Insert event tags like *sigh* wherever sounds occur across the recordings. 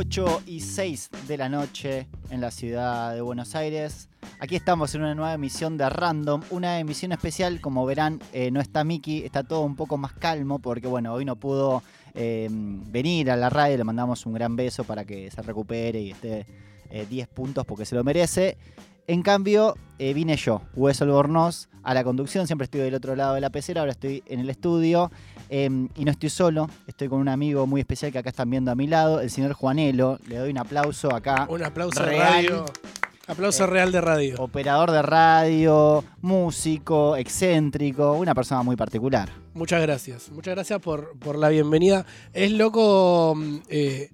8 y 6 de la noche en la ciudad de Buenos Aires. Aquí estamos en una nueva emisión de Random, una emisión especial, como verán, eh, no está Miki, está todo un poco más calmo porque bueno, hoy no pudo eh, venir a la radio, le mandamos un gran beso para que se recupere y esté 10 eh, puntos porque se lo merece. En cambio, vine yo, Hueso Albornoz, a la conducción, siempre estoy del otro lado de la pecera, ahora estoy en el estudio Em, y no estoy solo, estoy con un amigo muy especial que acá están viendo a mi lado, el señor Juanelo. Le doy un aplauso acá. Un aplauso real. radio. Aplauso eh, real de radio. Operador de radio, músico, excéntrico, una persona muy particular. Muchas gracias. Muchas gracias por, por la bienvenida. Es loco. Mm, eh,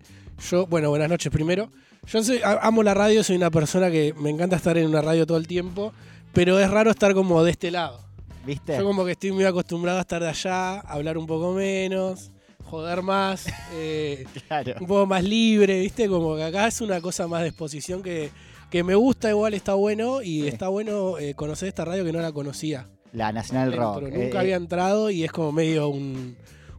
yo, bueno, buenas noches primero. Yo amo la radio, soy una persona que me encanta estar en una radio todo el tiempo, pero es raro estar como de este lado. Yo como que estoy muy acostumbrado a estar de allá, hablar un poco menos, joder más, *laughs* eh, un poco más libre, ¿viste? Como que acá es una cosa más de exposición que, que me gusta, igual está bueno y está bueno eh, conocer esta radio que no la conocía. La Nacional Rock. Nunca eh, había entrado y es como medio un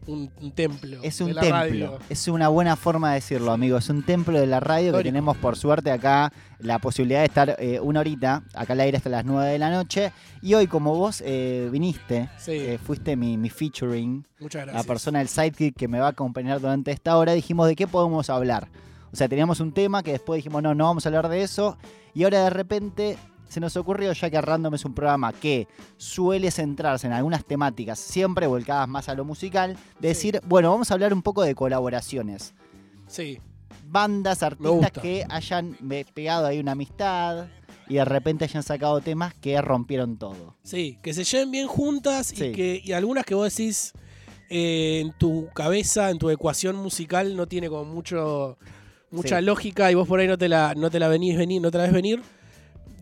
un, templo. Es un templo. Es una buena forma de decirlo, amigo. Es un templo de la radio que tenemos, por suerte, acá la posibilidad de estar eh, una horita, acá al aire hasta las 9 de la noche. Y hoy, como vos eh, viniste, eh, fuiste mi, featuring, la persona del sidekick que me va a acompañar durante esta hora, dijimos de qué podemos hablar. O sea, teníamos un tema que después dijimos, no, no vamos a hablar de eso. Y ahora de repente se nos ocurrió, ya que Random es un programa que suele centrarse en algunas temáticas, siempre volcadas más a lo musical, decir, bueno, vamos a hablar un poco de colaboraciones. Sí. Bandas, artistas que hayan pegado ahí una amistad y de repente hayan sacado temas que rompieron todo. Sí, que se lleven bien juntas y que y algunas que vos decís eh, en tu cabeza, en tu ecuación musical, no tiene como mucho mucha lógica y vos por ahí no te la, no te la venís venir, no te la ves venir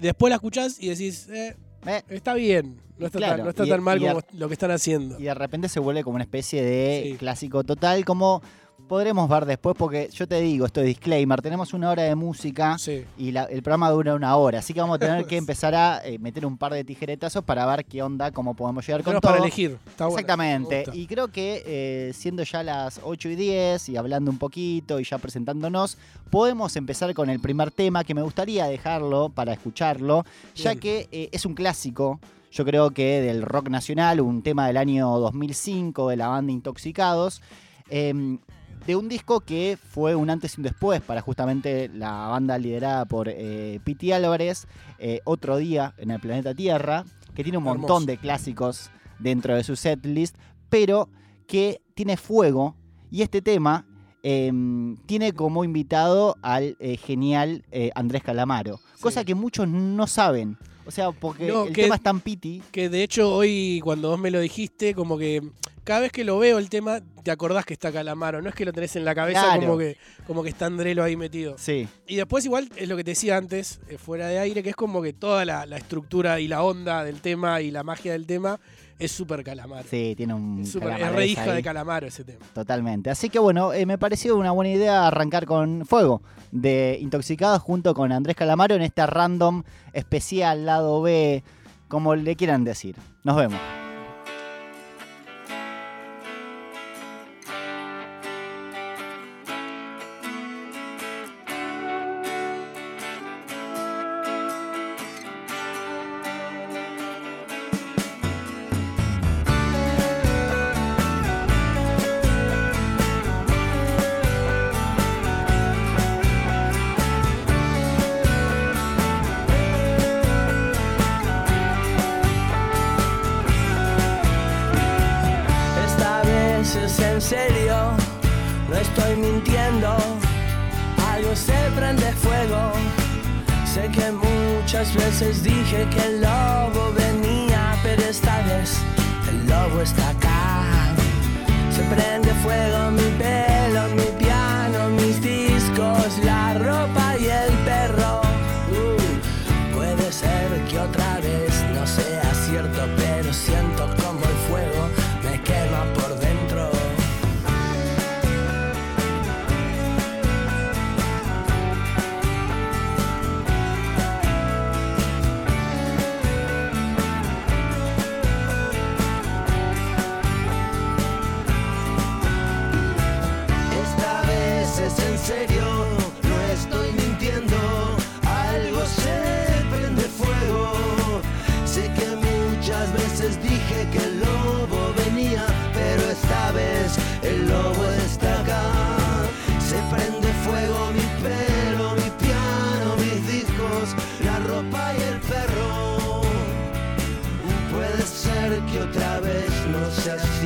después la escuchás y decís, eh, eh. está bien, no está, tan, mal como lo que están haciendo. Y de repente se vuelve como una especie de clásico total, como podremos ver después, porque yo te digo, esto es disclaimer, tenemos una hora de música y el programa dura una hora, así que vamos a tener que *laughs* empezar a eh, meter un par de tijeretazos para ver qué onda, cómo podemos llegar con todo. para elegir. Exactamente. y creo que eh, siendo ya las 8 y 10 y hablando un poquito y ya presentándonos, podemos empezar con el primer tema que me gustaría dejarlo para escucharlo, ya que eh, es un clásico yo creo que del rock nacional, un tema del año 2005 de la banda Intoxicados. Em, de un disco que fue un antes y un después para justamente la banda liderada por eh, Piti Álvarez, eh, Otro Día en el Planeta Tierra, que tiene un montón de clásicos dentro de su setlist, pero que tiene fuego y este tema em, tiene como invitado al eh, genial Andrés Calamaro, cosa que muchos no saben. O sea, porque el tema es tan piti. Que de hecho hoy cuando vos me lo dijiste, como que cada vez que lo veo el tema, te acordás que está Calamaro. No es que lo tenés en la cabeza como, que, como que está Andrelo ahí metido. Sí. Y después igual es lo que te decía antes, eh, fuera de aire, que es como que toda la, estructura y la onda del tema y la magia del tema es súper Calamaro. Sí, tiene un. Es, re hija de Calamaro ese tema. Totalmente. Así que bueno, eh, me pareció una buena idea arrancar con Fuego de Intoxicados junto con Andrés Calamaro en esta random especial, lado B, como le quieran decir. Nos vemos.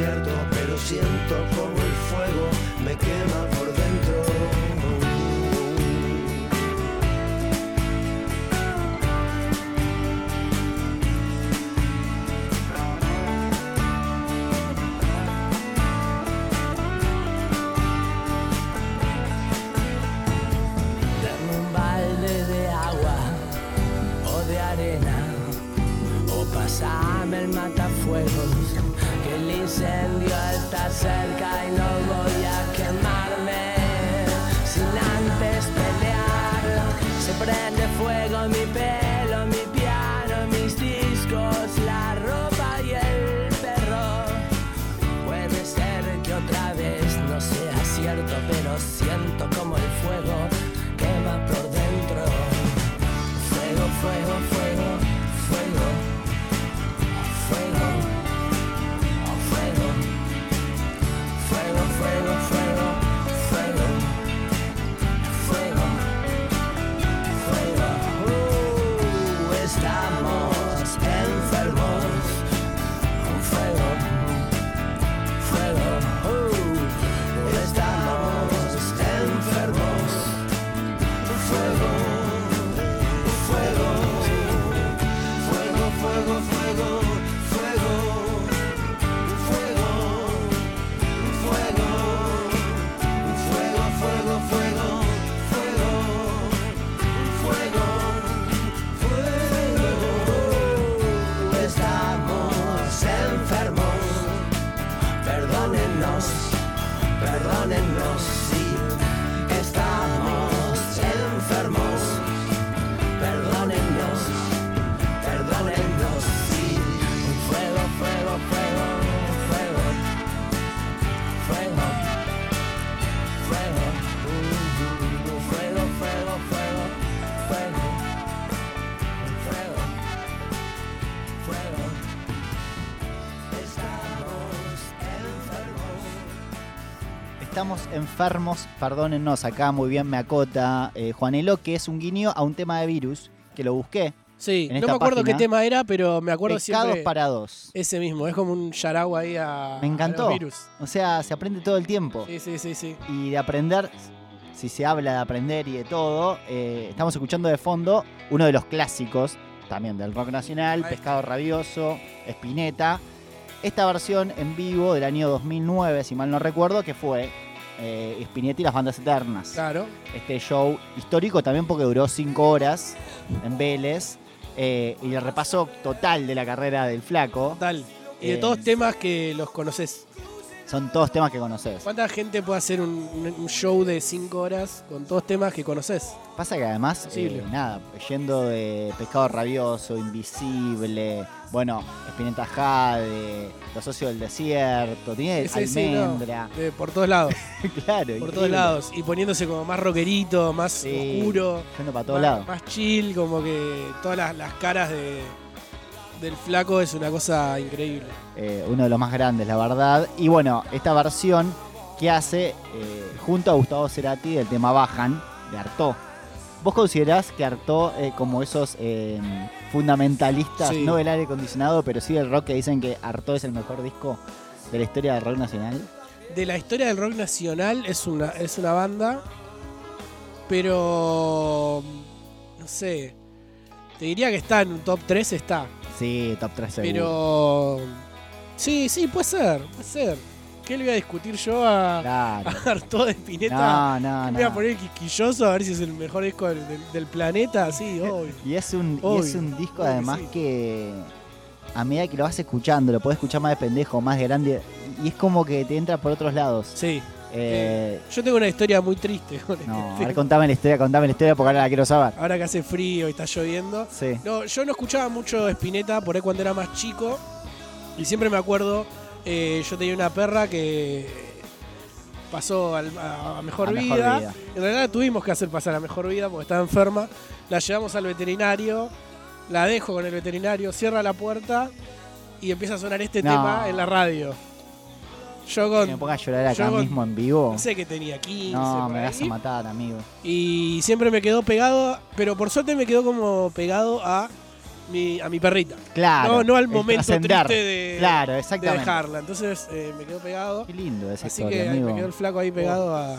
Sea cierto, pero siento como Estamos enfermos, perdónennos, acá muy bien me acota eh, Juanelo, que es un guiño a un tema de virus, que lo busqué. Sí, no me acuerdo página, qué tema era, pero me acuerdo Pescados siempre para dos. ese mismo. Es como un yaragua ahí a, Me a encantó. los virus. O sea, se aprende todo el tiempo. Sí, sí, sí, sí. Y de aprender, si se habla de aprender y de todo, eh, estamos escuchando de fondo uno de los clásicos también del rock nacional, Ahí. Pescado Rabioso, Spinetta. Esta versión en vivo del año 2009, si mal no recuerdo, que fue eh, Spinetta y las bandas eternas. Claro. Este show histórico también porque duró cinco horas en Vélez. eh, y el repaso total de la carrera del flaco. Tal. Y de Eh, todos temas que los conoces. Son todos temas que conoces. ¿Cuánta gente puede hacer un, un show de 5 horas con todos temas que conoces? Pasa que además, eh, nada, yendo de Pescado Rabioso, Invisible, bueno, Espineta Jade, Los Socios del Desierto, tiene Sí, sí, no. Almendra, De- por todos lados. *laughs* claro. por increíble. todos lados. Y poniéndose como más rockerito, más Sí, oscuro. Yendo para todos más, lados. más chill, como que todas las, las caras de, del flaco es una cosa increíble. Eh, uno de los más grandes, la verdad. Y bueno, esta versión que hace eh, junto a Gustavo Cerati del tema Bajan, de Artó. ¿Vos considerás que Artó, eh, como esos eh, fundamentalistas, Sí. no del aire acondicionado, pero sí del rock, que dicen que Artó es el mejor disco de la historia del rock nacional? De la historia del rock nacional es una, es una banda, pero no sé. Te diría que está en un top 3, está. Sí, top 3 seguro. Pero sí, sí, puede ser, puede ser. ¿Qué le voy a discutir yo a, Claro. *laughs* a Arturo de Spinetta? No, no, Me voy a no. poner quisquilloso a ver si es el mejor disco del, del- del planeta, sí, *laughs* obvio. Y es un, y es un disco obvio además sí. que a medida que lo vas escuchando, lo podés escuchar más de pendejo, más de grande, y es como que te entra por otros lados. Sí. Eh, Yo tengo una historia muy triste con no, a este. ver, contame la historia, contame la historia porque ahora la quiero saber. Ahora que hace frío y está lloviendo. Sí. No, yo no escuchaba mucho Spinetta por ahí cuando era más chico. Y siempre me acuerdo, eh, yo tenía una perra que pasó al- a, a mejor, A vida. En realidad la tuvimos que hacer pasar a mejor vida porque estaba enferma. La llevamos al veterinario, la dejo con el veterinario, cierra la puerta y empieza a sonar este No. tema en la radio. Yo Que con. me ponga a llorar acá yo con- mismo en vivo. No sé que tenía 15. No, me vas a ahí. matar, amigo. Y siempre me quedó pegado, pero por suerte me quedó como pegado a mi, a mi perrita. Claro. No, no al momento triste de, Claro, de exactamente. dejarla. Entonces eh, me quedo pegado. Qué lindo esa Así historia, que amigo. me quedó el flaco ahí pegado a,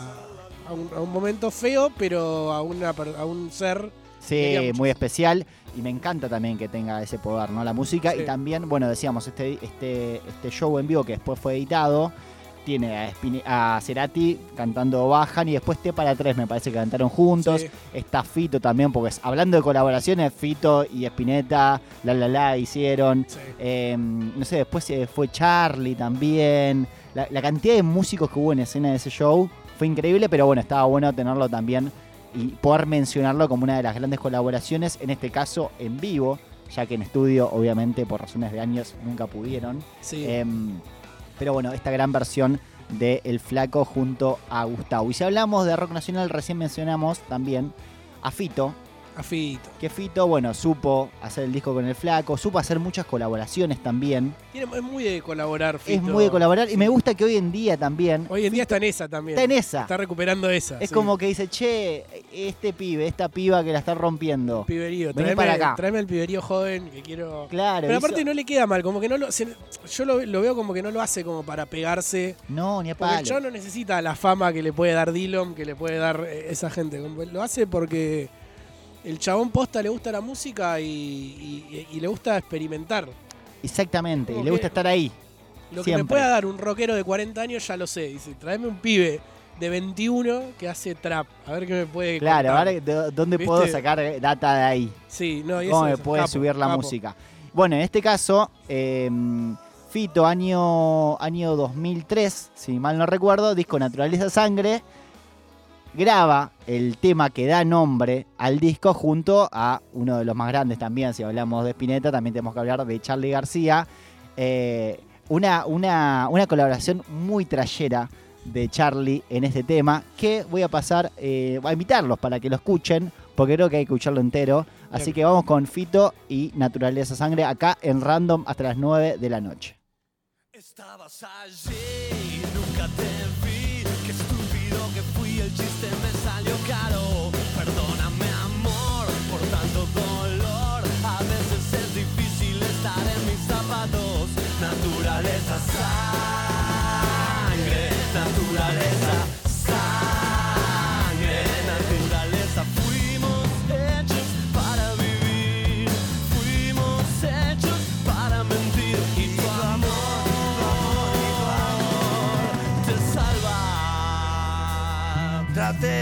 a un, a un momento feo, pero a, una, a un ser. Sí, muy especial. Y me encanta también que tenga ese poder, ¿no? La música. Sí. Y también, bueno, decíamos, este, este, este show en vivo que después fue editado. Tiene a, Spine- a Cerati cantando Bajan y después T para tres me parece que cantaron juntos. Sí. Está Fito también, porque es- hablando de colaboraciones, Fito y Spinetta, la la la hicieron. Sí. Eh, no sé, después eh, fue Charlie también. La, la cantidad de músicos que hubo en escena de ese show fue increíble, pero bueno, estaba bueno tenerlo también y poder mencionarlo como una de las grandes colaboraciones, en este caso en vivo, ya que en estudio, obviamente, por razones de años, nunca pudieron. Sí. Em, pero bueno, esta gran versión de El Flaco junto a Gustavo. Y si hablamos de rock nacional, recién mencionamos también a Fito, a Fito. que Fito, bueno, supo hacer el disco con el Flaco, supo hacer muchas colaboraciones también. Tiene- es muy de colaborar, Fito. Es muy de colaborar y me gusta que hoy en día también Hoy en día está en esa también. está en esa. Está recuperando esa. es sí. como que dice, che, este pibe, esta piba que la está rompiendo. Piberío. Vení Traeme, para acá. traeme el piberío joven que quiero. Claro. Pero hizo- aparte no le queda mal, como que no lo. se- yo lo, lo veo como que no lo hace como para pegarse. No, ni a Porque palo. chabón no necesita la fama que le puede dar Dillon, que le puede dar eh, esa gente. Como Lo hace porque el chabón posta le gusta la música y, y- y le gusta experimentar. Exactamente, y le gusta estar ahí. Lo que me pueda dar un rockero de 40 años ya lo sé. Dice, tráeme un pibe de 21 que hace trap. A ver qué me puede Claro, contar. a ver de- dónde ¿Viste? puedo sacar data de ahí. Sí, no, y cómo eso me puede capo, subir la capo. música. Bueno, en este caso, eh, Fito, año, año 2003, si mal no recuerdo, disco Naturaleza Sangre, graba el tema que da nombre al disco junto a uno de los más grandes también, si hablamos de Spinetta, también tenemos que hablar de Charlie García. Eh, una, una, una colaboración muy trayera de Charlie en este tema, que voy a pasar eh, a invitarlos para que lo escuchen, porque creo que hay que escucharlo entero. Así Bien. que vamos con Fito y Naturaleza Sangre acá en Random hasta las 9 de la noche. Estabas allí, nunca te Traté de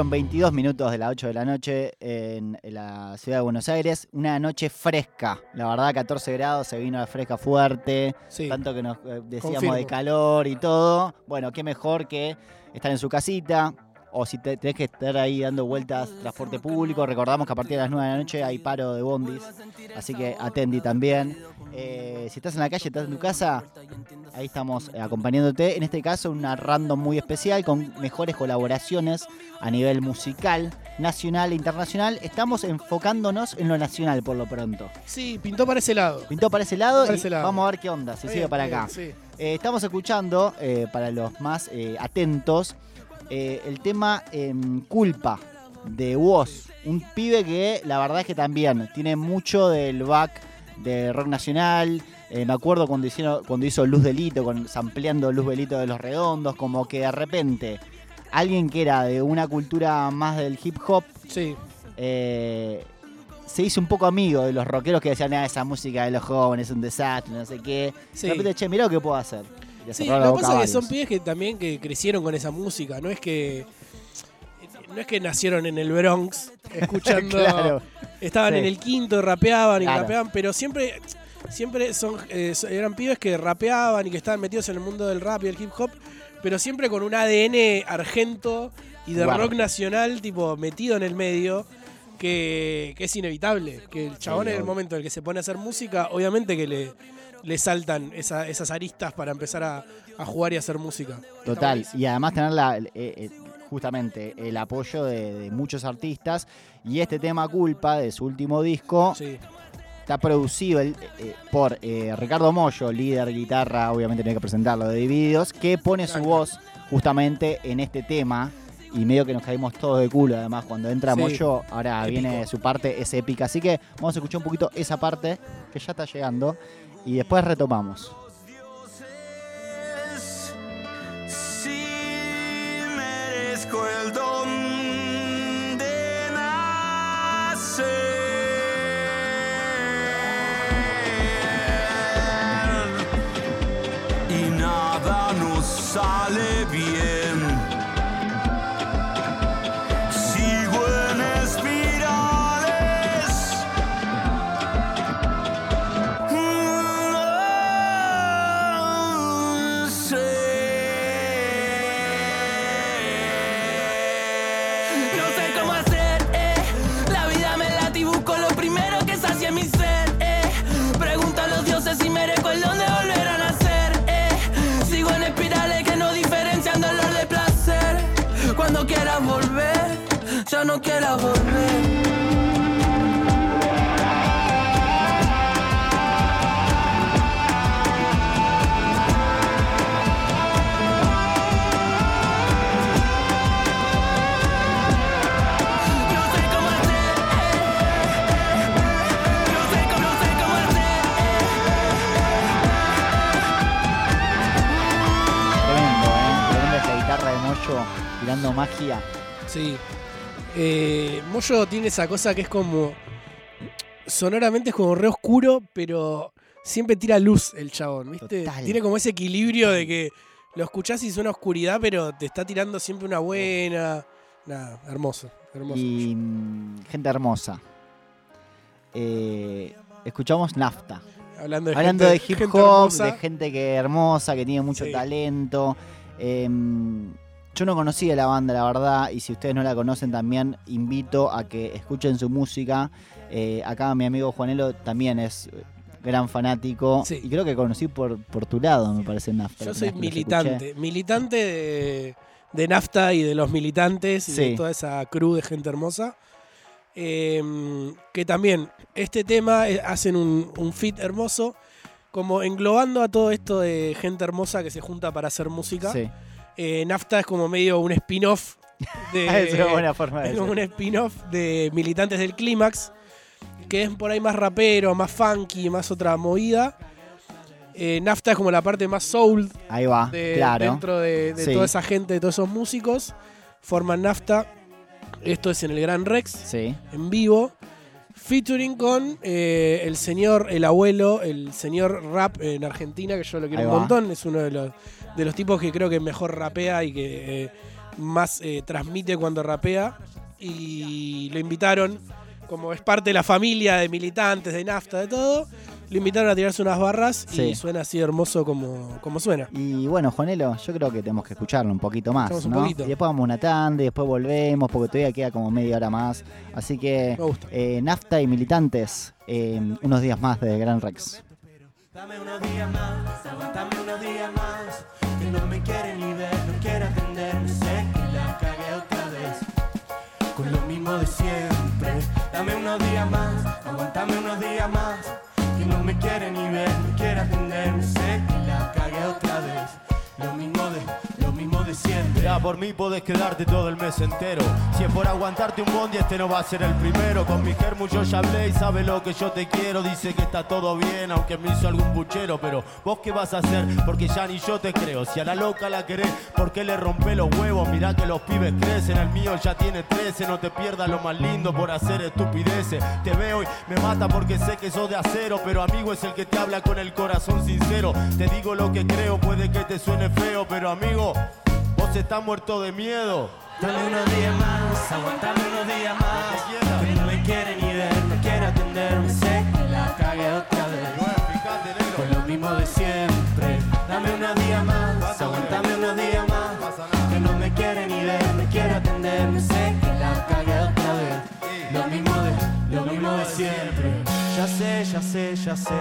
Pasaron 22 minutos de las 8 de la noche en la ciudad de Buenos Aires. Una noche fresca. La verdad, 14 grados, se vino la fresca fuerte. Sí. Tanto que nos eh, decíamos Confirmo. de calor y todo. Bueno, qué mejor que estar en su casita. O si te, tenés que estar ahí dando vueltas, transporte público. Recordamos que a partir de las 9 de la noche hay paro de bondis. Así que atendi también. Eh, si estás en la calle, estás en tu casa, ahí estamos eh, acompañándote. En este caso, una random muy especial con mejores colaboraciones a nivel musical, nacional e internacional. Estamos enfocándonos en lo nacional por lo pronto. Sí, pintó para ese lado. Pintó para ese lado Para y ese lado. vamos a ver qué onda, si sigue para acá. bien, sí. Eh, estamos escuchando, eh, para los más atentos, eh, el tema em, Culpa de Woz. Un pibe que la verdad es que también tiene mucho del back de rock nacional. Eh, me acuerdo cuando, hicieron, cuando hizo Luz Delito, con, sampleando Luz Delito de los Redondos, como que de repente alguien que era de una cultura más del hip hop Sí, eh, se hizo un poco amigo de los rockeros que decían, ah, esa música de los jóvenes es un desastre, no sé qué. sí. De repente, che, mirá lo que puedo hacer. Y Sí, la lo que pasa es que son pibes que también que crecieron con esa música, no es que no es que nacieron en el Bronx *laughs* escuchando Claro. estaban Sí. en el quinto, rapeaban y Claro. rapeaban, pero siempre siempre son eh, eran pibes que rapeaban y que estaban metidos en el mundo del rap y del hip hop, pero siempre con un ADN argento y de rock nacional tipo metido en el medio. Que, que es inevitable, que el chabón en el momento en el que se pone a hacer música, obviamente que le, le saltan esa- esas aristas para empezar a, a jugar y hacer música. Total. Y además tener la, eh, eh, justamente el apoyo de, de muchos artistas. Y este tema Culpa, de su último disco, Sí, está producido el- eh, por Ricardo Mollo, líder guitarra, obviamente tenía que presentarlo, de Divididos, que pone su voz justamente en este tema. Y medio que nos caímos todos de culo, además, cuando entra Sí. Moyo, ahora Épico. viene su parte, es épica. Así que vamos a escuchar un poquito esa parte, que ya está llegando, y después retomamos. dioses, si magia. sí. Eh, Moyo tiene esa cosa que es como. Sonoramente es como re oscuro, pero siempre tira luz el chabón, ¿viste? Total. Tiene como ese equilibrio de que lo escuchás y suena oscuridad, pero te está tirando siempre una buena. Nada, hermoso, hermoso. Y mm, gente hermosa. Eh, escuchamos Nafta. Hablando de, Hablando gente- de hip hop, de gente que hermosa, que tiene mucho Sí. talento. Em, yo no conocía la banda, la verdad, y si ustedes no la conocen también, invito a que escuchen su música. Eh, acá mi amigo Juanelo también es gran fanático. Sí. Y creo que conocí por, por tu lado, me parece, Nafta. Yo soy militante, militante de, de NAFTA y de los militantes y Sí. de toda esa crew de gente hermosa. Eh, que también este tema eh, hacen un, un fit hermoso, como englobando a todo esto de gente hermosa que se junta para hacer música. Sí. Eh, NAFTA es como medio un spin-off *laughs* de, es una buena forma de es como un spin-off de militantes del clímax, que es por ahí más rapero, más funky, más otra movida. Eh, Nafta es como la parte más soul Ahí va, de- claro. dentro de, de Sí. toda esa gente, de todos esos músicos. Forman Nafta. Esto es en el Gran Rex, Sí. en vivo. Featuring con eh, el señor, el abuelo, el señor rap en Argentina, que yo lo quiero Ahí un va. montón. Es uno de los, de los tipos que creo que mejor rapea y que eh, más eh, transmite cuando rapea. Y lo invitaron, como es parte de la familia de militantes, de nafta, de todo. Lo invitaron a tirarse unas barras Sí. y suena así hermoso como, como suena. Y bueno, Juanelo, yo creo que tenemos que escucharlo un poquito más, Escuchamos un ¿no? poquito. Y después vamos a una tanda y después volvemos, porque todavía queda como media hora más. Así que Me gusta. eh, Nafta y Militantes, eh, unos días más de Gran Rex. Dame unos días más, aguantame unos días más. Que no me quiere ni ver, no quiere atenderme. Sé que la cagué otra vez. Con lo mismo de siempre. Dame unos días más, aguantame unos días más. No me quiere ni ver, no quiere atenderme. Sé que la cagué otra vez. Ya por mí podés quedarte todo el mes entero. Si es por aguantarte un bondi, este no va a ser el primero. Con mi germu yo ya hablé y sabe lo que yo te quiero. Dice que está todo bien, aunque me hizo algún puchero. Pero vos qué vas a hacer, porque ya ni yo te creo. Si a la loca la querés, ¿por qué le rompe los huevos? Mirá que los pibes crecen, el mío ya tiene 13. No te pierdas lo más lindo por hacer estupideces. Te veo y me mata porque sé que sos de acero. Pero amigo es el que te habla con el corazón sincero. Te digo lo que creo, puede que te suene feo. Pero amigo, vos estás muerto de miedo. Dame unos días más, aguantame unos días más. Que no me quiere ni ver, no quiere atenderme. Sé que la cagué otra vez. Con lo mismo de siempre. Dame unos días más, aguantame unos días más. Que no me quiere ni ver, no quiere atenderme. Sé que la cagué otra vez. Lo mismo de, lo mismo de siempre. Ya sé, ya sé, ya sé.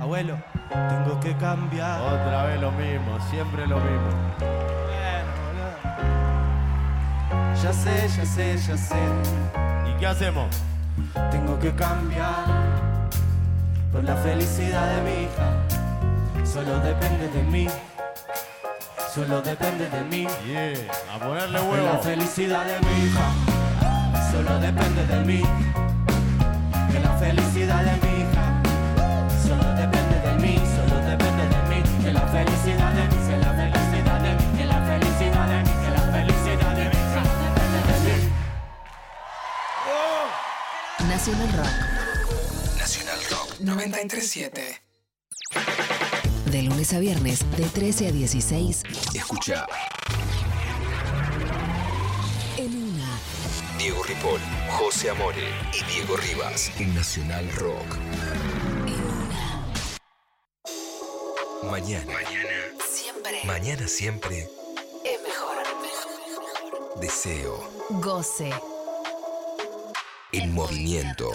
Abuelo, tengo que cambiar. Otra vez lo mismo, siempre lo mismo. Ya sé, ya sé, ya sé. ¿Y qué hacemos? Tengo que cambiar por la felicidad de mi hija. Solo depende de mí. Solo depende de mí. Yeah, a ponerle Por la huevo. felicidad de mi hija. Solo depende de mí. Que la felicidad de mi Nacional Rock. Nacional Rock 937. De lunes a viernes, de 13 a 16, Escucha en una. Diego Ripoll, José Amore y Diego Rivas en Nacional Rock. Mañana. Siempre Mañana siempre. es mejor. Deseo. Goce. En movimiento.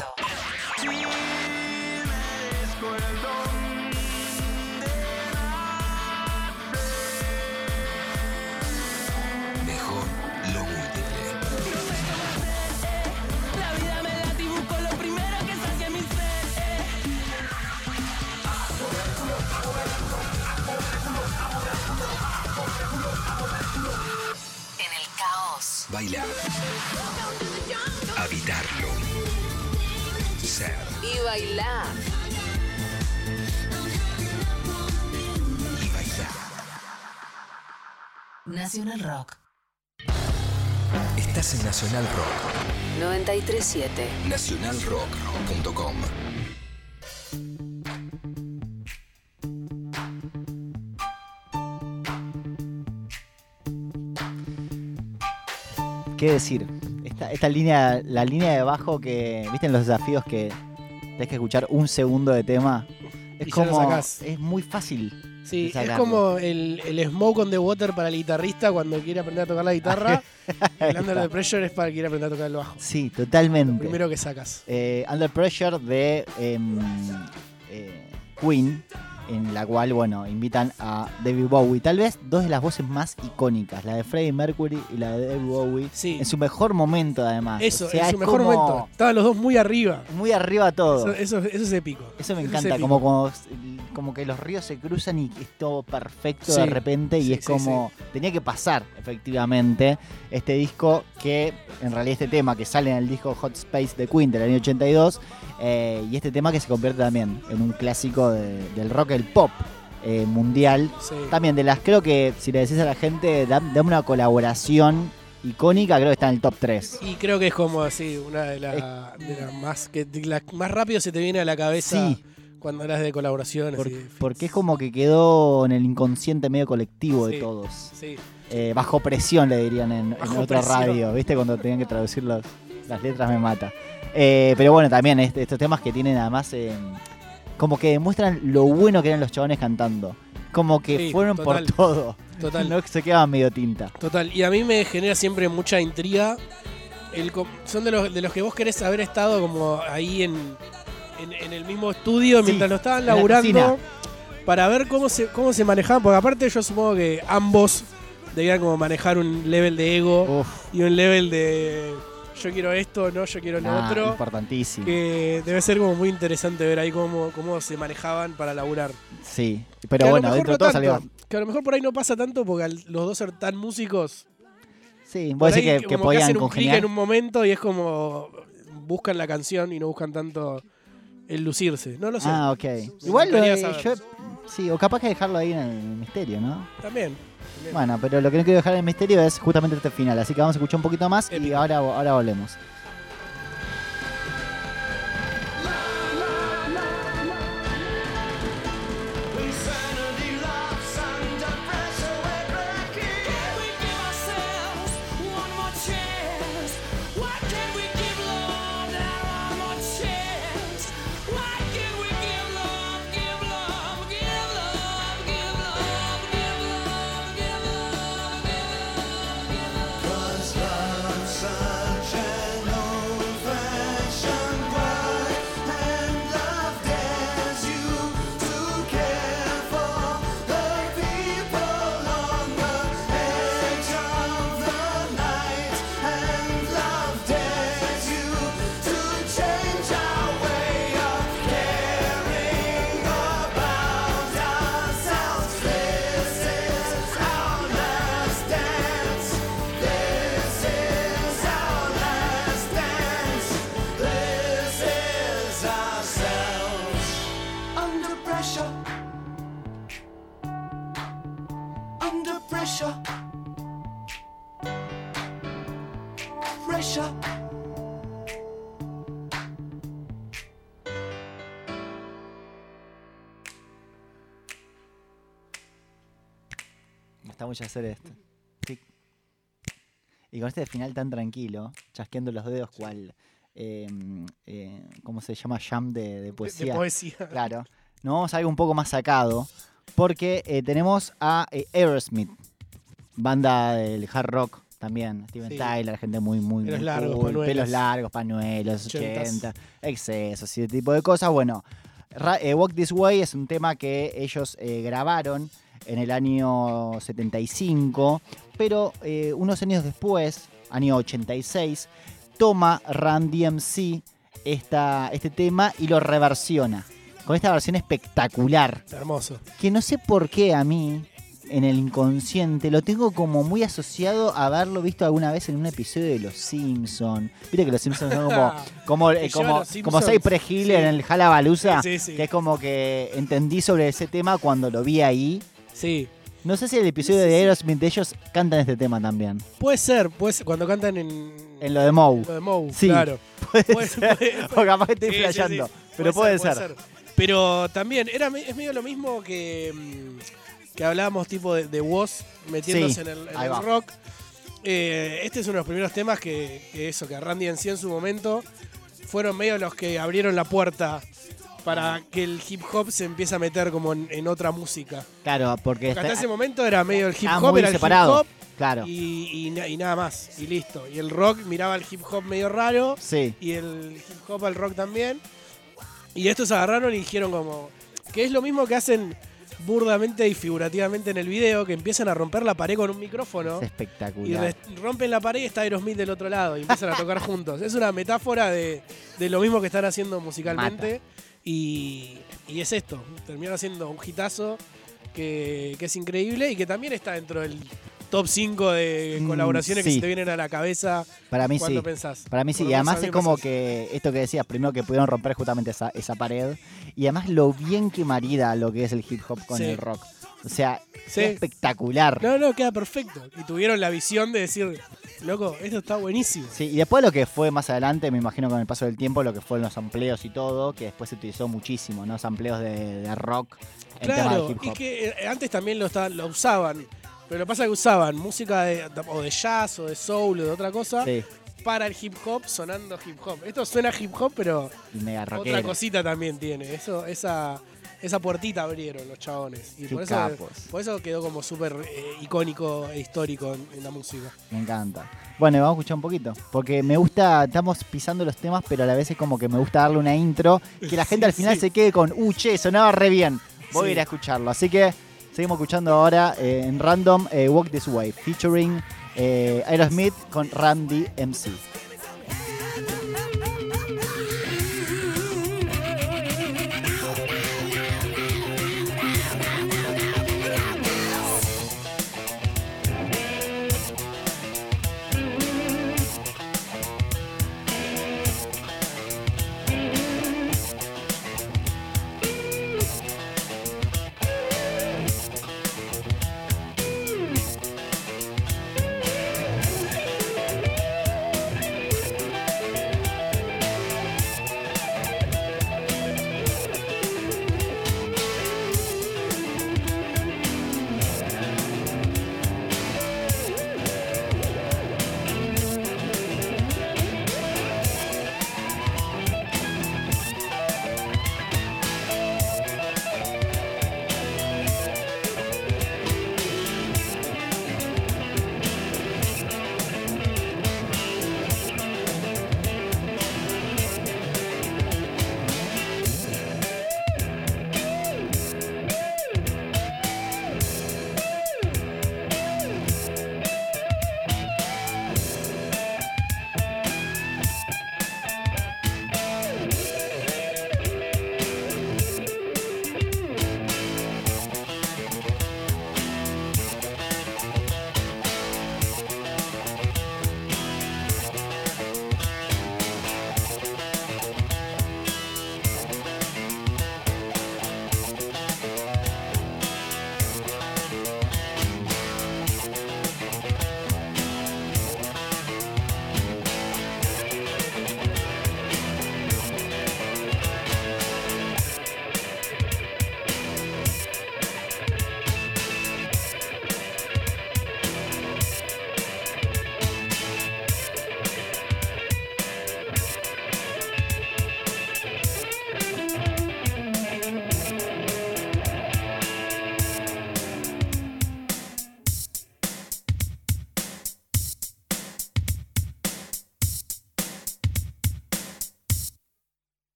Bailar. Habitarlo. Ser. Y bailar. Y bailar. Nacional Rock. Estás en Nacional Rock. 937. Nacionalrock.com. ¿Qué decir? Esta, esta línea, la línea de bajo que, ¿viste en los desafíos que tenés que escuchar un segundo de tema? Es Y como, sacás. es muy fácil. Sí, es como el, el Smoke on the Water para el guitarrista cuando quiere aprender a tocar la guitarra. *laughs* El Under the Pressure es para el que quiere aprender a tocar el bajo. Sí, totalmente. Primero que sacas. Eh, Under Pressure de em, eh, Queen, en la cual, bueno, invitan a David Bowie. Tal vez dos de las voces más icónicas, la de Freddie Mercury y la de David Bowie. Sí. En su mejor momento, además. Eso, O sea, en su es mejor como momento. Estaban los dos muy arriba. Muy arriba todo. Eso, eso, eso es épico. Eso me encanta, como, como, como que los ríos se cruzan y es todo perfecto Sí, de repente y sí, es como, tenía que pasar efectivamente este disco que, en realidad este tema que sale en el disco Hot Space de Queen del año 82 eh, y este tema que se convierte también en un clásico de- del rock, el pop eh, mundial. Sí. También de las, creo que si le decís a la gente, dame una colaboración icónica, creo que está en el top 3. Y creo que es como así, una de las más que más rápido se te viene a la cabeza Sí. cuando eras de colaboraciones. Por- y de- porque es como que quedó en el inconsciente medio colectivo de todos. Sí, Eh, bajo presión le dirían en, en otra radio, ¿viste? Cuando tenían que traducir los- las letras me mata. Eh, pero bueno, también este- estos temas que tienen además eh, como que demuestran lo bueno que eran los chabones cantando. Como que Sí, fueron total. por todo. total. *laughs* No se quedaban medio tinta. Total, y a mí me genera siempre mucha intriga. El, son de los, de los que vos querés haber estado como ahí en, en, en el mismo estudio Sí, mientras lo estaban la laburando para ver cómo se, cómo se manejaban. Porque aparte yo supongo que ambos debían como manejar un level de ego Uf, y un level de yo quiero esto, no, yo quiero lo nah, otro. importantísimo. Que debe ser como muy interesante ver ahí cómo, cómo se manejaban para laburar. Sí, pero bueno, dentro de todo salió. Que a lo mejor por ahí no pasa tanto porque al los dos ser tan músicos Sí, vos decís que, que podían hacen un congeniar. en un momento y es como buscan la canción y no buscan tanto el lucirse. No lo sé. Ah, ok. Igual lo yo. Sí, o capaz que dejarlo ahí en el misterio, ¿no? También. Bueno, pero lo que no quiero dejar en el misterio es justamente este final. Así que vamos a escuchar un poquito más y ahora, ahora volvemos. Mucho hacer esto. Y con este final tan tranquilo, chasqueando los dedos, cual. eh, eh, ¿Cómo se llama? Jam de, poesía. De poesía. *laughs* Claro. Nos vamos a algo un poco más sacado. Porque eh, tenemos a eh, Aerosmith, banda del hard rock también. Steven Sí. Tyler, gente muy, muy. Pelos muy largos, cool. Pelos largos, pañuelos, Ochentas. 80, excesos y ese tipo de cosas. Bueno, Ra- eh, Walk This Way es un tema que ellos grabaron en el año 75, pero eh, unos años después, año 86, toma Randy MC esta, este tema y lo reversiona. Con esta versión espectacular. Hermoso. Que no sé por qué a mí, en el inconsciente, lo tengo como muy asociado a haberlo visto alguna vez en un episodio de Los Simpsons. Viste que Los Simpsons son como, como, *laughs* eh, como, como sí. en el Halabaluza. Sí, sí. Que es como que entendí sobre ese tema cuando lo vi ahí. Sí. No sé si el episodio de Aerosmith de ellos cantan este tema también. Puede ser, puede ser, cuando cantan en, En lo de Moe. lo de Moe, Sí. claro. *laughs* Puede Puede- ser. puede- *laughs* O capaz que estoy Sí, sí, flasheando. sí. Pero puede, ser. Pero también, era, es medio lo mismo que, mm, que hablábamos tipo de, de Woz metiéndose en el, en el rock. Eh, este es uno de los primeros temas que, que eso, que Randy en sí en su momento fueron medio los que abrieron la puerta para que el hip hop se empiece a meter como en, en otra música. Claro, porque, Porque está- hasta ese momento era medio el hip hop, muy era el separado. hip hop Claro. y, y na- y nada más, y listo. Y el rock miraba el hip hop medio raro Sí. y el hip hop al rock también. Y estos agarraron y dijeron como que es lo mismo que hacen burdamente y figurativamente en el video, que empiezan a romper la pared con un micrófono Es y espectacular. re- rompen la pared y está Aerosmith del otro lado y empiezan a tocar juntos. Es una metáfora de, de lo mismo que están haciendo musicalmente y, y es esto, terminaron haciendo un hitazo que, que es increíble y que también está dentro del top 5 de Mm, colaboraciones que se te vienen a la cabeza Para mí cuando sí. pensás. Para mí sí, y además es como que esto que decías, primero que pudieron romper justamente esa, esa pared, y además lo bien que marida lo que es el hip hop con Sí. el rock. O sea, Sí. espectacular. No, no, queda perfecto. Y tuvieron la visión de decir, loco, esto está buenísimo. Sí, y después lo que fue más adelante, me imagino con el paso del tiempo, lo que fueron los sampleos y todo, que después se utilizó muchísimo, ¿no? Sampleos de, de rock en tema de hip y hop. que eh, antes también lo, usaban. Pero lo que pasa es que usaban música de, o de jazz o de soul o de otra cosa Sí, para el hip hop sonando hip hop. Esto suena hip hop, pero y mega otra cosita también tiene. Eso, esa, esa puertita abrieron los chabones. Y Qué por eso, capos. por eso quedó como súper eh, icónico e histórico en, en la música. Me encanta. Bueno, vamos a escuchar un poquito. Porque me gusta, estamos pisando los temas, pero a la vez es como que me gusta darle una intro. Que la *laughs* gente Sí, al final sí. se quede con, uh, che, sonaba re bien. Voy Sí. a ir a escucharlo. Así que seguimos escuchando ahora eh, en random eh, Walk This Way, featuring Aerosmith con Randy MC.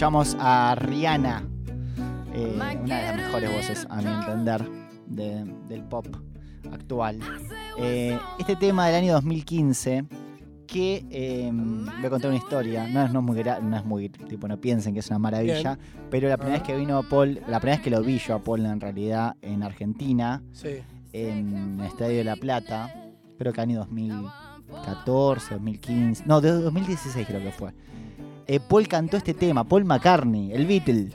Escuchamos a Rihanna, eh, una de las mejores voces, a mi entender, de- del pop actual. Eh, este tema del año 2015, que eh, voy a contar una historia, no es, no es muy, no es muy, tipo, no piensen que es una maravilla, pero la primera vez que vino Paul, la primera vez que lo vi yo a Paul en realidad en Argentina, Sí. en el Estadio de La Plata, creo que año 2014, 2015, no, de 2016 creo que fue. Eh, Paul cantó este tema, Paul McCartney, el Beatle,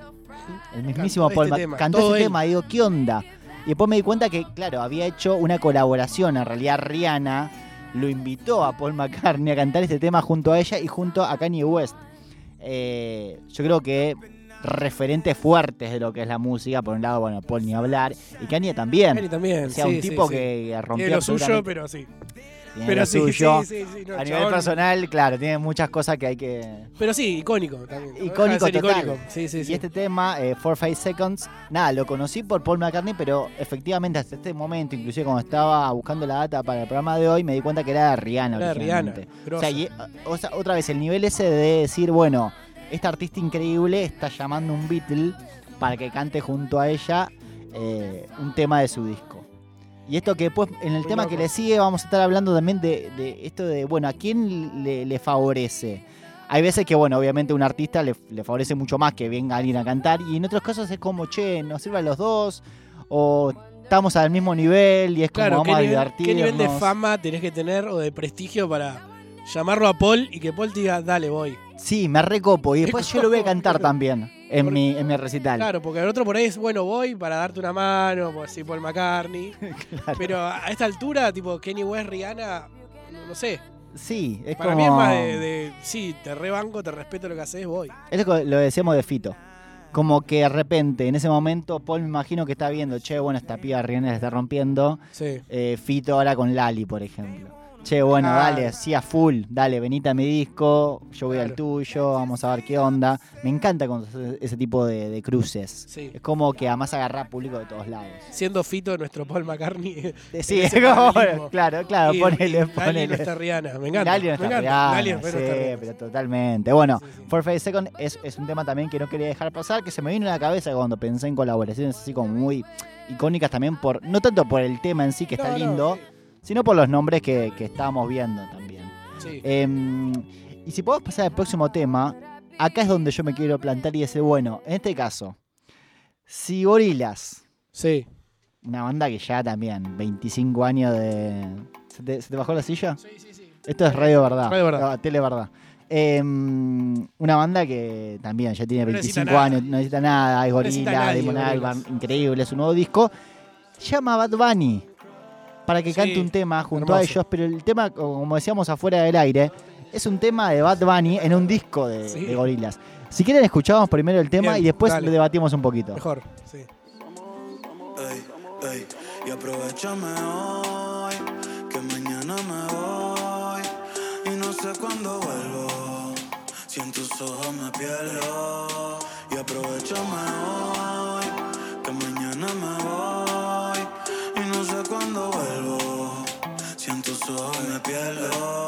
el mismísimo Cantó Paul este tema, cantó ese él. tema, digo, ¿qué onda? Y después me di cuenta que, claro, había hecho una colaboración, en realidad Rihanna lo invitó a Paul McCartney a cantar este tema junto a ella y junto a Kanye West. Eh, yo creo que referentes fuertes de lo que es la música, por un lado, bueno, Paul ni hablar, y Kanye también. Kenny también. O sea, sí, un tipo sí. que rompió lo suyo, pero sí. Tiene Pero lo sí, suyo. sí, sí, sí, no, a nivel chabón. personal, claro, tiene muchas cosas que hay que... Pero sí, icónico también. Icónico total. icónico. Sí, sí, Y este tema, eh, 4 5 Seconds, nada, lo conocí por Paul McCartney, pero efectivamente hasta este momento, inclusive cuando estaba buscando la data para el programa de hoy, me di cuenta que era de Rihanna Era Rihanna. O sea, y, o sea, otra vez, el nivel ese de decir, bueno, esta artista increíble está llamando a un Beatle para que cante junto a ella eh, un tema de su disco. Y esto que después, en el Muy tema loco. que le sigue, vamos a estar hablando también de, de esto de, bueno, ¿a quién le, le favorece? Hay veces que, bueno, obviamente a un artista le, le favorece mucho más que venga alguien a cantar, y en otros casos es como, che, nos sirven los dos, o estamos al mismo nivel y es como Claro, vamos ¿qué a nivel, divertirnos. qué nivel de fama tenés que tener o de prestigio para llamarlo a Paul y que Paul te diga, dale, voy? Sí, me recopo, y Es después yo lo voy a cantar también. En, Por- mi, en mi recital. Claro, porque el otro por ahí es, bueno, voy para darte una mano, pues sí, Paul McCartney. *laughs* Pero a esta altura, tipo, Kenny West, Rihanna, no, no sé. Sí, es Para como... mí es más de, de, sí, te rebanco, te respeto lo que haces, voy. Es lo decíamos de Fito. Como que de repente, en ese momento, Paul me imagino que está viendo, che, bueno, esta piba Rihanna la está rompiendo. Sí. Eh, Fito ahora con Lali, por ejemplo. Che, bueno, Claro. dale, sí a full, dale, venite a mi disco, yo voy al tuyo, vamos a ver qué onda. Me encanta hace ese tipo de, de cruces. Sí. Es como que además agarrar público de todos lados. Siendo Fito nuestro Paul McCartney. Sí, *laughs* *laughs* es como- claro, claro, Y- ponele, y ponele. nuestra Rihanna, me encanta. Lali no me encanta. Rihanna, sí, Rihanna. pero totalmente. Bueno, Sí, sí. For Five Seconds es, es un tema también que no quería dejar pasar, que se me vino a la cabeza cuando pensé en colaboraciones así como muy icónicas también por, no tanto por el tema en sí que está no, lindo, sino por los nombres que, que estábamos viendo también. Sí. Em, y si podemos pasar al próximo tema, acá es donde yo me quiero plantar y decir, bueno, en este caso, si Gorilas, Sí. una banda que ya también, 25 años de... ¿Se te, se te bajó la silla? Sí, sí, sí. Esto es Radio Verdad. Radio Verdad. Tele Verdad. Em, una banda que también ya tiene No necesita 25 nada. años, no necesita nada, es Gorila, Gorillaz. Albarn, increíble, su nuevo disco. Llama Bad Bunny para que Sí, cante un tema junto a hermoso. ellos, pero el tema, como decíamos afuera del aire, es un tema de Bad Bunny en un disco de, Sí. de Gorilas. Si quieren, escuchamos primero el tema Bien, y después dale. lo debatimos un poquito. Mejor, sí. Ey, ey, y aprovechame hoy, que mañana me voy y no sé cuándo vuelvo. Si en tus ojos me pierdo, y aprovechame hoy, ojos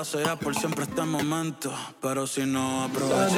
ojalá por siempre este momento. Pero si no aprovechamos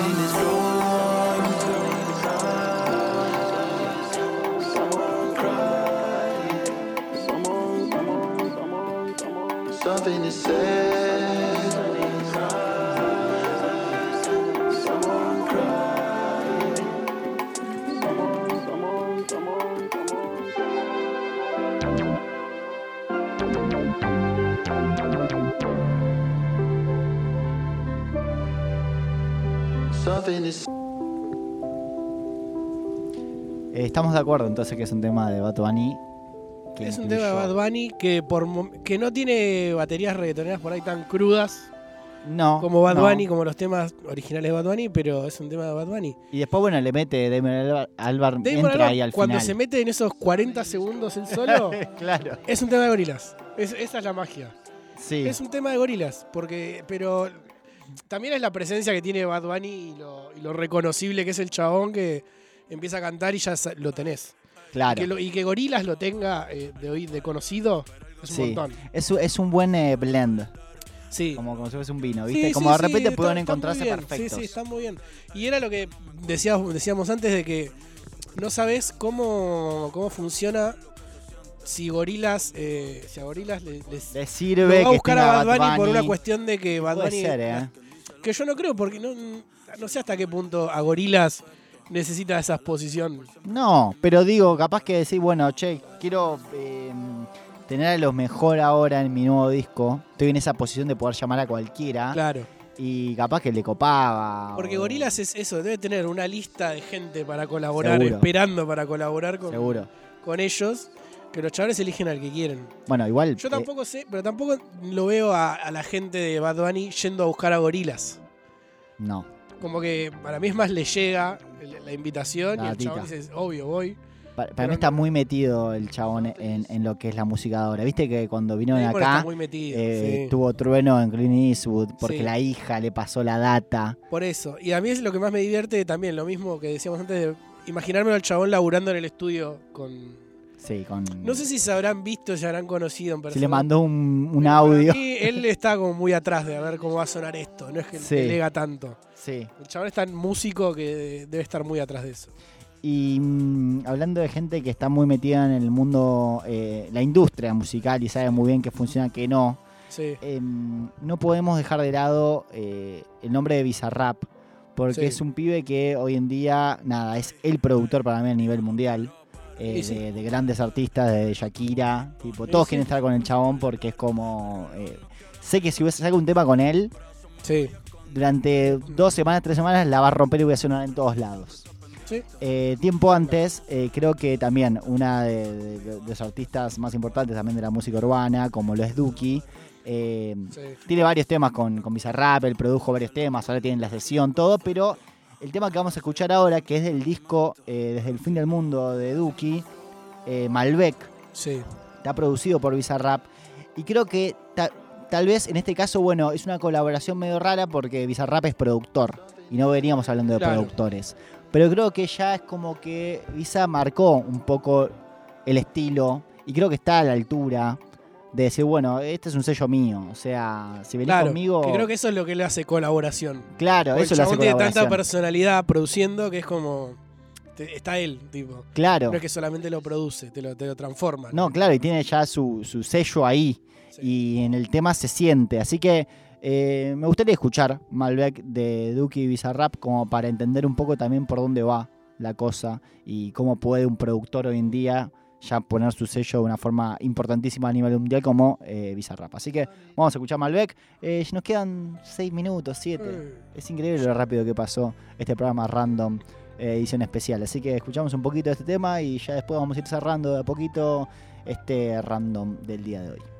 de acuerdo entonces que es un tema de Bad Bunny. que Es un tema de Bad Bunny que, por, que no tiene baterías reggaetoneras por ahí tan crudas No. como Bad no. Bunny, como los temas originales de Bad Bunny, pero es un tema de Bad Bunny. Y después, bueno, le mete Damon Damon entra ahí al cuando final. se mete en esos 40 segundos el solo, *laughs* claro. es un tema de gorilas. Es- esa es la magia. Sí. Es un tema de gorilas, porque, pero también es la presencia que tiene Bad Bunny y lo, y lo reconocible que es el chabón que empieza a cantar y ya lo tenés. Claro. Y, que, lo- y que gorilas lo tenga eh, de, oí- de conocido es un Sí. montón. Es, un- es un buen eh, blend. Sí. Como, como si fuese un vino, ¿viste? sí, como de repente pudieron encontrarse perfectos. Sí, sí, está muy bien. Y era lo que decíamos, decíamos antes de que no sabes cómo, cómo funciona si gorilas, eh, si a gorilas le- les, Le lo sirve va a buscar a Bad Bunny, Bad por una cuestión de que Bad Puede Bunny ser, ¿eh? que yo no creo porque no, no sé hasta qué punto a gorilas necesita esa exposición. No, pero digo, capaz que decir, bueno, che, quiero eh, tener a lo mejor ahora en mi nuevo disco. Estoy en esa posición de poder llamar a cualquiera. Claro. Y capaz que le copaba. Porque o- Gorilas es eso, debe tener una lista de gente para colaborar, Seguro. esperando para colaborar con, Seguro. con ellos. que los chavales eligen al que quieren. Bueno, igual. Yo eh, tampoco sé, pero tampoco lo veo a, a la gente de Bad Bunny yendo a buscar a gorilas. no. Como que para mí es más le llega la invitación La y el chabón dice, obvio, voy. Pa- Para, mí está muy metido el chabón en, en lo que es la música ahora. Viste que cuando vinieron Sí, porque acá está muy metido, eh, sí. tuvo trueno en Clint Eastwood porque Sí. la hija le pasó la data. Por eso. Y a mí es lo que más me divierte también, lo mismo que decíamos antes de imaginarme al chabón laburando en el estudio con... Sí, con. No sé si se habrán visto, se habrán conocido en persona. si le mandó un, audio. mí, él está como muy atrás de a ver cómo va a sonar esto. No es que Sí. delega tanto. Sí. El chabón es tan músico que debe estar muy atrás de eso. Y mm, hablando de gente que está muy metida en el mundo, eh, la industria musical y sabe muy bien que funciona, que no, Sí. em, no podemos dejar de lado eh, el nombre de Bizarrap, porque Sí. es un pibe que hoy en día, nada, es el productor para mí a nivel mundial. eh, sí. de, de grandes artistas, de Shakira, tipo, todos sí. quieren estar con el chabón porque es como. eh, sé que si hubiese sacado un tema con él, Sí. Durante dos semanas, tres semanas la va a romper y voy a sonar en todos lados. Sí. Eh, tiempo antes, eh, creo que también una de, de- de los artistas más importantes también de la música urbana, como lo es Duki, eh, Sí. tiene varios temas con, con Bizarrap, él produjo varios temas, ahora tienen la sesión, todo, pero el tema que vamos a escuchar ahora, que es del disco Desde el fin del mundo de Duki, Malbec, Sí. está producido por Bizarrap. Y creo que ta- tal vez en este caso, bueno, es una colaboración medio rara porque Bizarrap es productor. Y no veníamos hablando de Claro. productores. Pero creo que ya es como que Visa marcó un poco el estilo. Y creo que está a la altura de decir, bueno, este es un sello mío. O sea, si venís Claro. conmigo. Que creo que eso es lo que le hace colaboración. Claro, Porque eso el le hace tiene tanta colaboración. personalidad produciendo que es como. te- está él, tipo. Claro. No es que solamente lo produce, te lo, te lo transforma. No, claro, y tiene ya su, su sello ahí. Y en el tema se siente. Así que eh, me gustaría escuchar Malbec de Duki y Bizarrap como para entender un poco también por dónde va la cosa y cómo puede un productor hoy en día ya poner su sello de una forma importantísima a nivel mundial como eh, Bizarrap. Así que vamos a escuchar Malbec. Eh, nos quedan seis minutos, siete. Es increíble lo rápido que pasó este programa random eh, edición especial. Así que escuchamos un poquito de este tema y ya después vamos a ir cerrando de a poquito este random del día de hoy.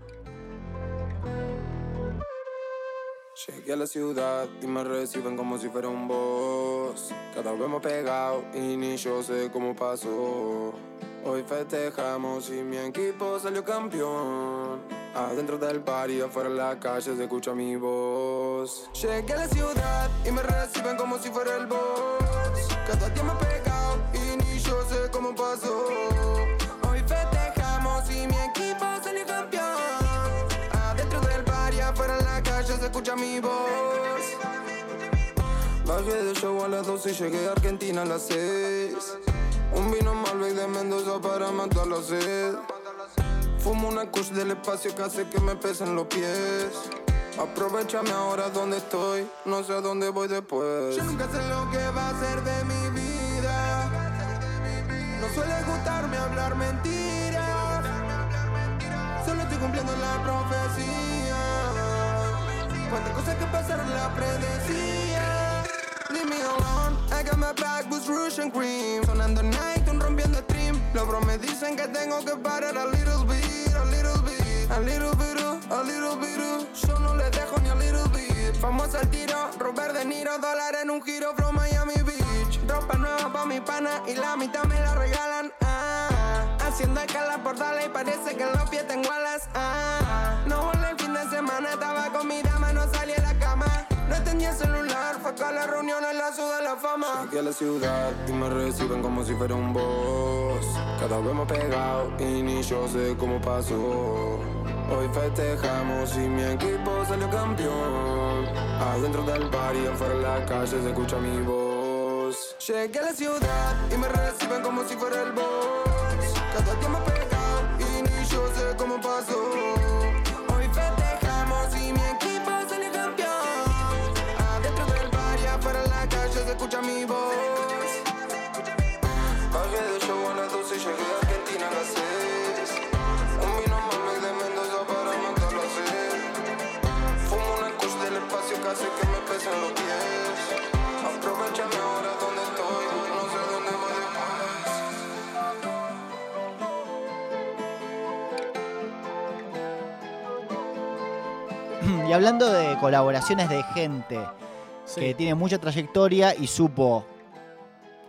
Llegué a la ciudad y me reciben como si fuera un boss. Cada vez más pegado y ni yo sé cómo pasó. Hoy festejamos y mi equipo salió campeón. Adentro del bar y afuera en la calle se escucha mi voz. Llegué a la ciudad y me reciben como si fuera el boss. Cada día más pegado y ni yo sé cómo pasó. Escucha mi voz. Bajé de show a las 12 y llegué a Argentina a las 6. Un vino Malbec de Mendoza para matar la sed. Fumo una kush del espacio que hace que me pesen los pies. Aprovechame ahora donde estoy, no sé a dónde voy después. Yo nunca sé lo que va a ser de mi vida. No suele gustarme hablar mentiras. Solo estoy cumpliendo la profecía. Cuántas cosas que pasaron la predecía. Leave me alone, I got my back with Rouge and Cream. Sonando night, un rompiendo stream. Los bros me dicen que tengo que parar a little bit, a little bit, a little bit, a little bit. Yo no les dejo ni a little bit. Vamos al tiro, Robert De Niro, dólar en un giro from Miami Beach. Ropa nueva pa' mi pana y la mitad me la regalan. Haciendo escala por darle y parece que en los pies tengo alas. Ah, no volé el fin de semana, estaba con mi dama, no salí a la cama. No tenía celular, fue acá a la reunión en la ciudad de la fama. Llegué a la ciudad y me reciben como si fuera un boss. Cada vez más pegado y ni yo sé cómo pasó. Hoy festejamos y mi equipo salió campeón. Adentro del bar y afuera en la calle se escucha mi voz. Llegué a la ciudad y me reciben como si fuera el boss. Cada día más pegado y ni yo sé cómo pasó. Hoy festejamos y mi equipo salió campeón. Adentro del bar y afuera en la calle se escucha mi voz. Hablando de colaboraciones de gente Sí. que tiene mucha trayectoria y supo.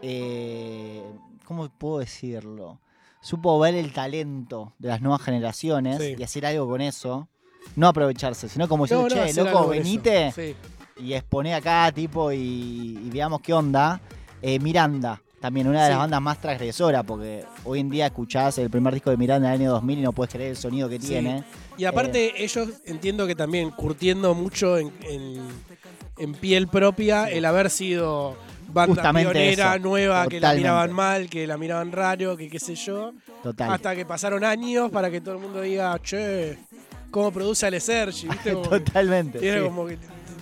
eh, ¿Cómo puedo decirlo? Supo ver el talento de las nuevas generaciones Sí. y hacer algo con eso. No aprovecharse, sino como No, diciendo, no, che, loco, venite Sí. y exponé acá, tipo, y, y veamos qué onda. Eh, Miranda, también una de Sí. las bandas más transgresoras, porque hoy en día escuchás el primer disco de Miranda del año 2000 y no puedes creer el sonido que Sí. tiene. Y aparte, ellos entiendo que también curtiendo mucho en, en- en piel propia el haber sido banda Justamente pionera, eso. nueva, que la miraban mal, que la miraban raro, que qué sé yo. Total. Hasta que pasaron años para que todo el mundo diga, che, ¿cómo produce Ale Sergi? *laughs* Totalmente. sí. como que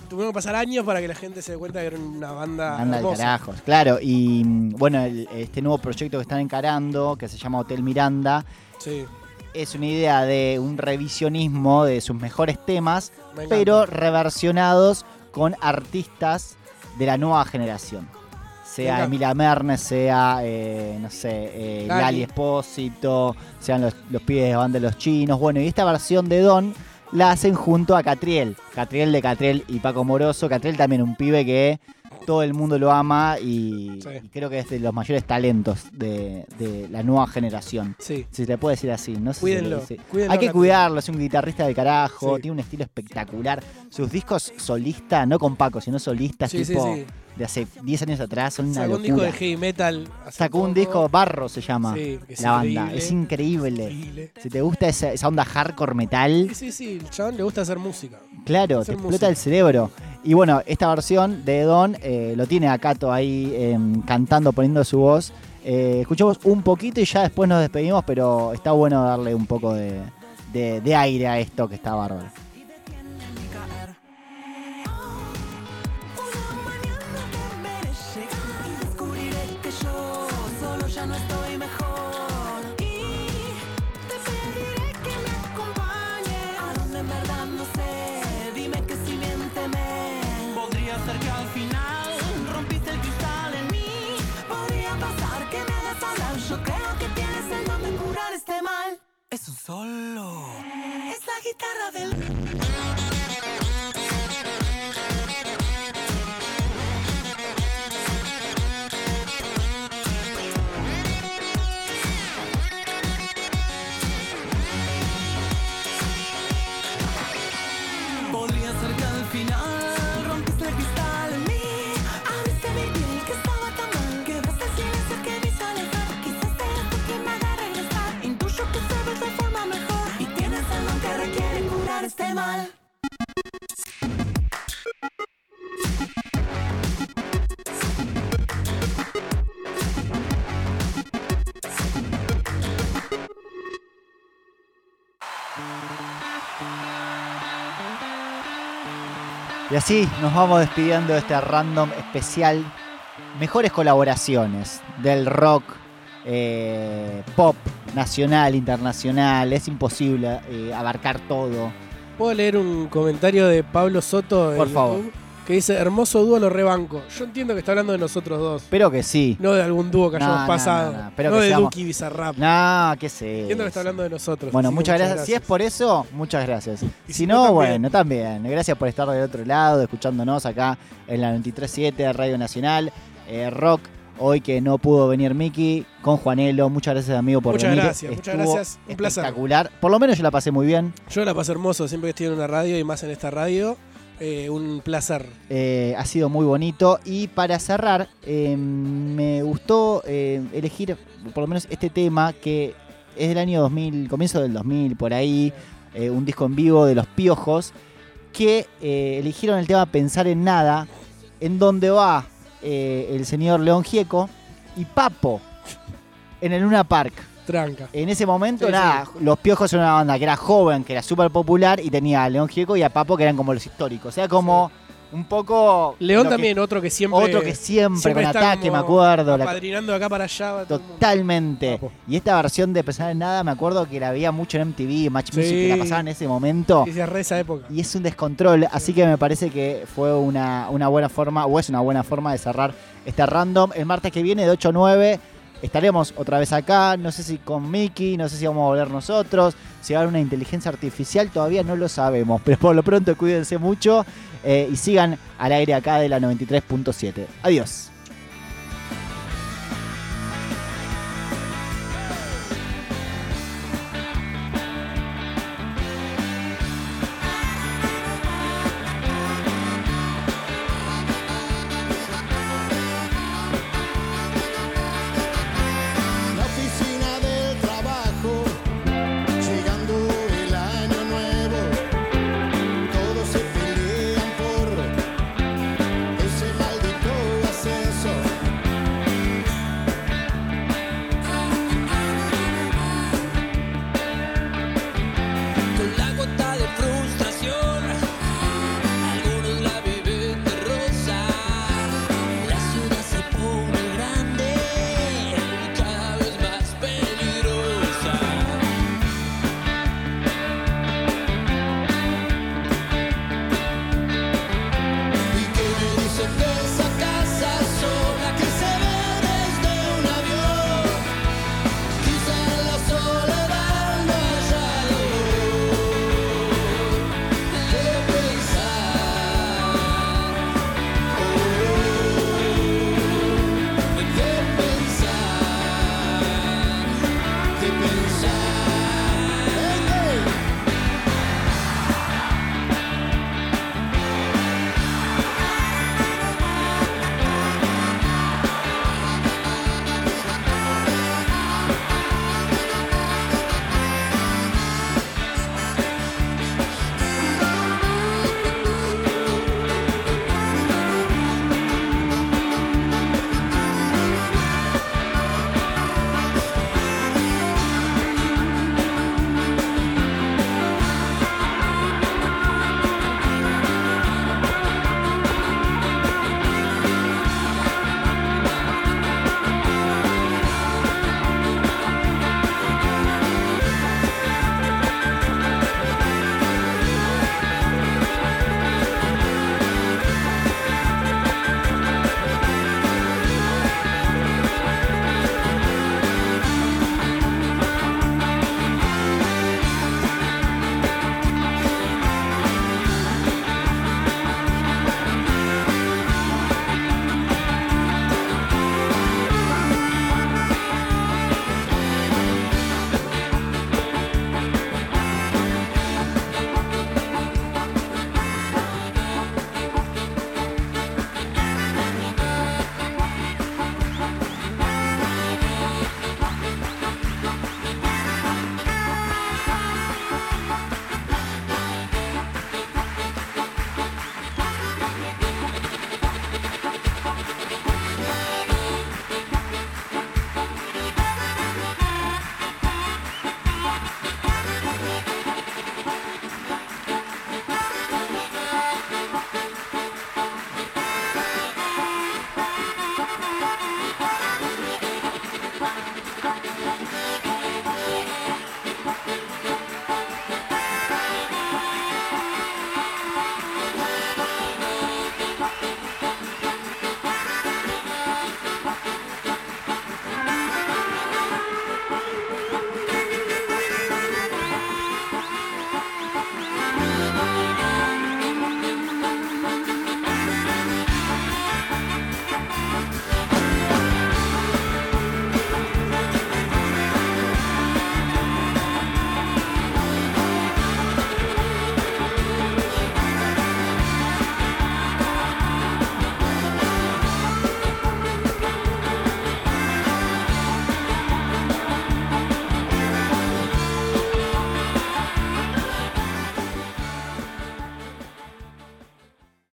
tuvieron que pasar años para que la gente se dé cuenta que era una banda, Anda de carajos. Claro, y bueno, el- este nuevo proyecto que están encarando, que se llama Hotel Miranda, Sí, es una idea de un revisionismo de sus mejores temas, me encanta. pero reversionados con artistas de la nueva generación. Sea. Emilia Mernes, sea, eh, no sé, eh, Lali. Lali Espósito, sean los, los pibes de banda de los chinos. Bueno, y esta versión de Don la hacen junto a Catriel. Catriel de Catriel y Paco Moroso. Catriel también un pibe que todo el mundo lo ama y, Sí. y creo que es de los mayores talentos de, de la nueva generación. Sí. Si se le puede decir así, no sé si Cuídenlo, dice. cuídenlo Hay que cuidarlo, es un guitarrista de carajo, Sí. tiene un estilo espectacular. Sus discos solistas, no con Paco, sino solistas tipo de hace 10 años atrás, son una Sacó un disco de heavy metal. Sacó un disco, Barro se llama Sí, que es la banda. increíble. Es increíble. Increíble. Si te gusta esa, esa onda hardcore metal, Sí, sí, sí, el chabón le gusta hacer música. claro, te hacer explota música. el cerebro. Y bueno, esta versión de Don eh, lo tiene a ahí em, cantando, poniendo su voz. Eh, escuchamos un poquito y ya después nos despedimos, pero está bueno darle un poco de, de- de aire a esto que está bárbaro. Es un solo. Es la guitarra del. Y así nos vamos despidiendo de este random especial. Mejores colaboraciones del rock, eh, pop, nacional, internacional. Es imposible eh, abarcar todo. ¿Puedo leer un comentario de Pablo Soto? Por favor. YouTube? Que dice, hermoso dúo, lo rebanco. Yo entiendo que está hablando de nosotros dos. Espero que sí. No de algún dúo que hayamos no, pasado. no, que de seamos- Duki Bizarrap. No, qué sé. Entiendo que está hablando de nosotros. Bueno, así que muchas gracias. Si es por eso, muchas gracias. Y si si no, no, también. bueno, también. Gracias por estar del otro lado, escuchándonos acá en la 93.7 Radio Nacional. Eh, rock, hoy que no pudo venir Miki, con Juanelo. Muchas gracias, amigo, por Muchas venir. gracias, muchas gracias. Un placer. Espectacular. Por lo menos yo la pasé muy bien. Yo la paso hermoso siempre que estoy en una radio y más en esta radio. Eh, un placer. Eh, ha sido muy bonito. Y para cerrar, eh, me gustó elegir por lo menos este tema que es del año 2000, comienzo del 2000, por ahí, un disco en vivo de Los Piojos, que eligieron el tema Pensar en Nada, en donde va el señor León Gieco y Papo en el Luna Park. Tranca. En ese momento, Sí, nada, Los Piojos era una banda que era joven, que era súper popular, y tenía a León Gieco y a Papo, que eran como los históricos. O sea, como un poco... León que- también, otro que siempre. otro que siempre, con ataque, me acuerdo. Apadrinando de acá para allá. totalmente. Y esta versión de Pensar en Nada, me acuerdo que la veía mucho en MTV, Match. Music, que la pasaban en ese momento. Sí, sí, re esa época. Y es un descontrol, así que me parece que fue una, una buena forma, o es una buena forma de cerrar este random. El martes que viene, de 8 a 9, estaremos otra vez acá. No sé si con Mickey, no sé si vamos a volver nosotros. Si va a haber una inteligencia artificial, todavía no lo sabemos. *laughs* Pero por lo pronto cuídense mucho eh, y sigan al aire acá de la 93.7. Adiós.